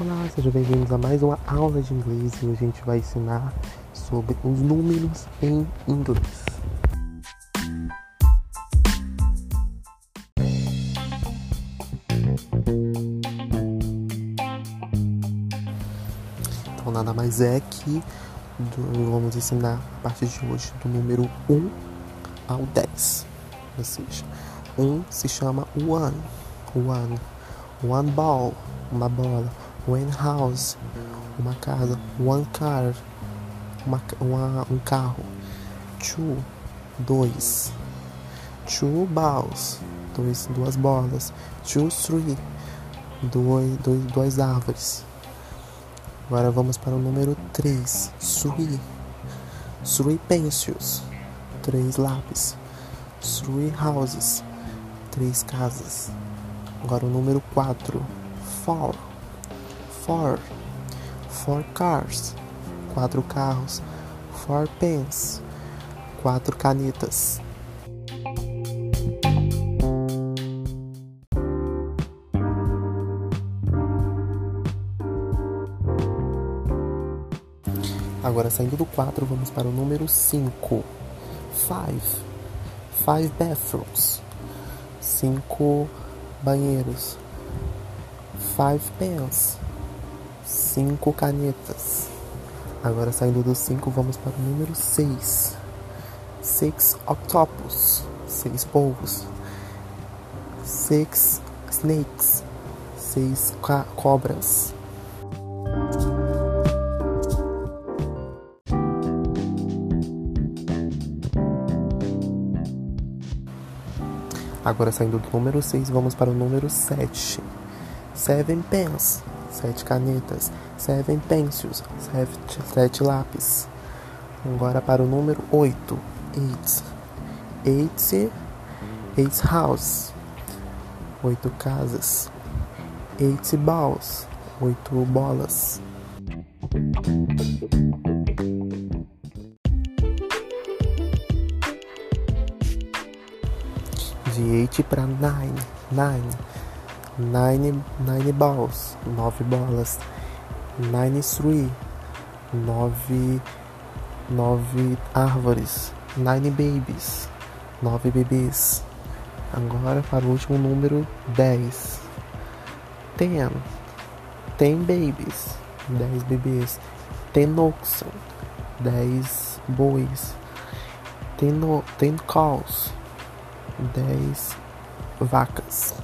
Olá, sejam bem-vindos a mais uma aula de inglês e hoje a gente vai ensinar sobre os números em inglês. Então, nada mais é que vamos ensinar a partir de hoje do número 1 ao 10. Ou seja, 1 se chama one, one, one ball, uma bola, one house, uma casa, one car, uma, uma, um carro, two, dois, two balls, dois, duas bolas, two, three, dois, dois, duas árvores. Agora vamos para o número 3, three, three pencils, três lápis, three houses, três casas. Agora o número 4, four, four, four cars, quatro carros, four pens, quatro canetas. Agora saindo do 4, vamos para o número 5. Five. Five bathrooms. Cinco banheiros. Five pens. Cinco canetas. Agora saindo do 5, vamos para o número 6. Six octopus. Seis polvos. Six snakes. Seis cobras. Agora saindo do número 6, vamos para o número 7. Seven pens, sete canetas. Seven pencils, sete, sete lápis. Agora para o número 8. Eight. Eight, eight house. Oito casas. Eight balls. Oito bolas. de 8 para 9, 9, 9, 9 balls, 9 bolas, 9 three, 9, 9 árvores, 9 babies, 9 bebês. Agora para o último número 10, 10, 10 babies, 10 bebês, 10 oxen, 10 bois, 10 cows, dez vacas.